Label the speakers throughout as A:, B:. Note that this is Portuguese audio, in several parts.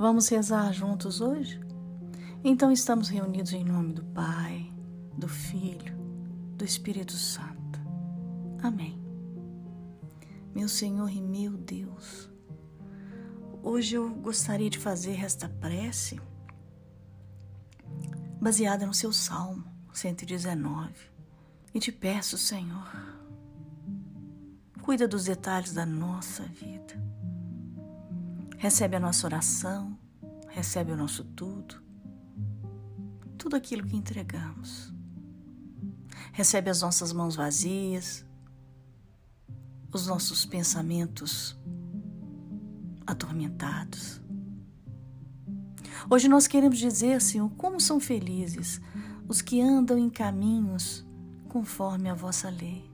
A: Vamos rezar juntos hoje? Então estamos reunidos em nome do Pai, do Filho, do Espírito Santo. Amém. Meu Senhor e meu Deus, hoje eu gostaria de fazer esta prece baseada no seu Salmo 119 e te peço, Senhor, cuida dos detalhes da nossa vida. Recebe a nossa oração, recebe o nosso tudo, tudo aquilo que entregamos. Recebe as nossas mãos vazias, os nossos pensamentos atormentados. Hoje nós queremos dizer, Senhor, como são felizes os que andam em caminhos conforme a vossa lei.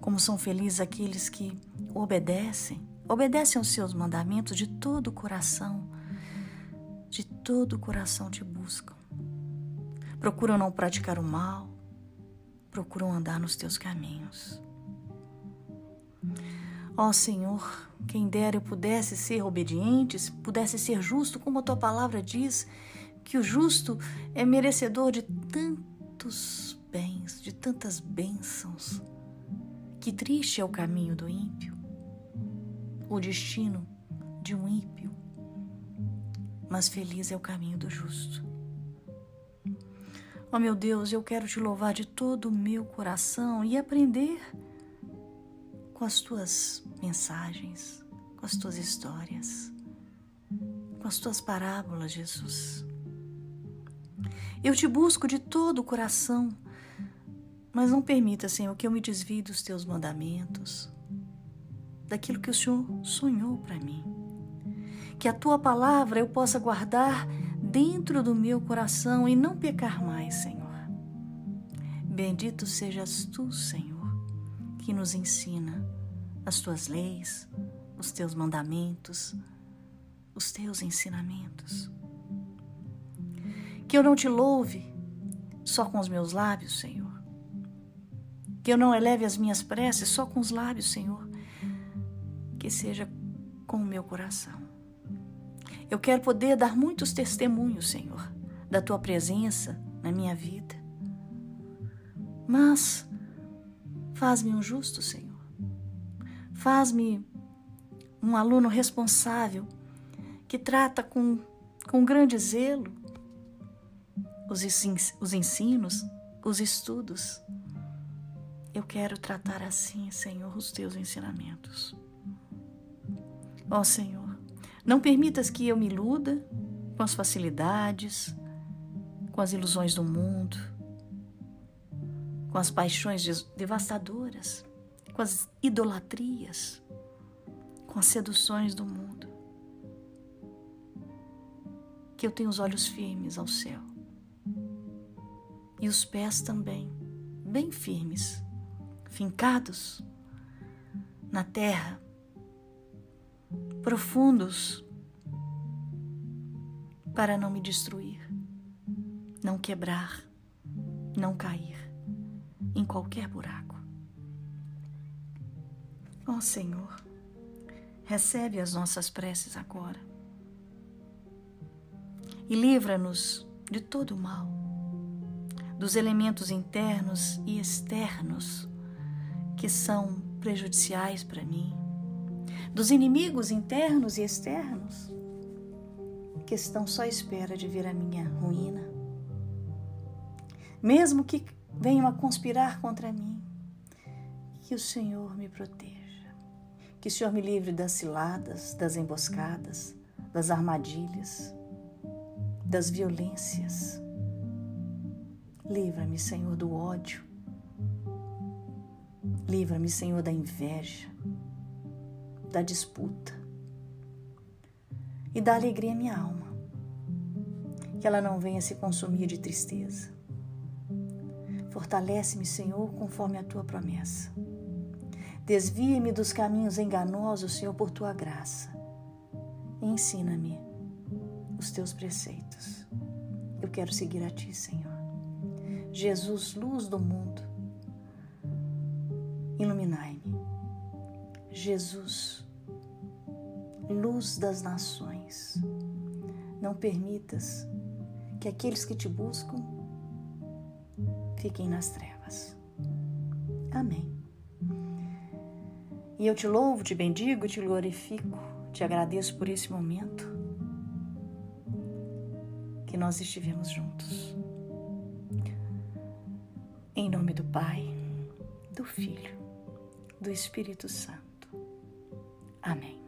A: Como são felizes aqueles que obedecem, obedecem aos seus mandamentos de todo o coração, de todo o coração te buscam. Procuram não praticar o mal, procuram andar nos teus caminhos. Ó oh, Senhor, quem dera eu pudesse ser obediente, pudesse ser justo, como a tua palavra diz, que o justo é merecedor de tantos bens, de tantas bênçãos. Que triste é o caminho do ímpio, o destino de um ímpio, mas feliz é o caminho do justo. Ó oh, meu Deus, eu quero te louvar de todo o meu coração e aprender com as tuas mensagens, com as tuas histórias, com as tuas parábolas, Jesus. Eu te busco de todo o coração, mas não permita, Senhor, que eu me desvie dos teus mandamentos, daquilo que o Senhor sonhou para mim. Que a tua palavra eu possa guardar dentro do meu coração e não pecar mais, Senhor. Bendito sejas tu, Senhor que nos ensina as tuas leis, os teus mandamentos, os teus ensinamentos. Que eu não te louve só com os meus lábios, Senhor. Que eu não eleve as minhas preces só com os lábios, Senhor. Que seja com o meu coração. Eu quero poder dar muitos testemunhos, Senhor, da tua presença na minha vida. Mas Faz-me um justo, Senhor. Faz-me um aluno responsável que trata com, com grande zelo os, os ensinos, os estudos. Eu quero tratar assim, Senhor, os teus ensinamentos. Ó Senhor, não permitas que eu me iluda com as facilidades, com as ilusões do mundo com as paixões devastadoras, com as idolatrias, com as seduções do mundo. Que eu tenha os olhos firmes ao céu e os pés também, bem firmes, fincados na terra, profundos, para não me destruir, não quebrar, não cair em qualquer buraco. Ó oh, Senhor, recebe as nossas preces agora e livra-nos de todo o mal, dos elementos internos e externos que são prejudiciais para mim, dos inimigos internos e externos que estão só à espera de ver a minha ruína. Mesmo que venham a conspirar contra mim. Que o Senhor me proteja. Que o Senhor me livre das ciladas, das emboscadas, das armadilhas, das violências. Livra-me, Senhor, do ódio. Livra-me, Senhor, da inveja, da disputa e da alegria minha alma. Que ela não venha se consumir de tristeza Fortalece-me, Senhor, conforme a tua promessa. Desvia-me dos caminhos enganosos, Senhor, por tua graça. Ensina-me os teus preceitos. Eu quero seguir a ti, Senhor. Jesus, luz do mundo, iluminai-me. Jesus, luz das nações, Não permitas que aqueles que te buscam fiquem nas trevas. Amém. E eu te louvo, te bendigo, te glorifico, te agradeço por esse momento que nós estivemos juntos. Em nome do Pai, do Filho, do Espírito Santo. Amém.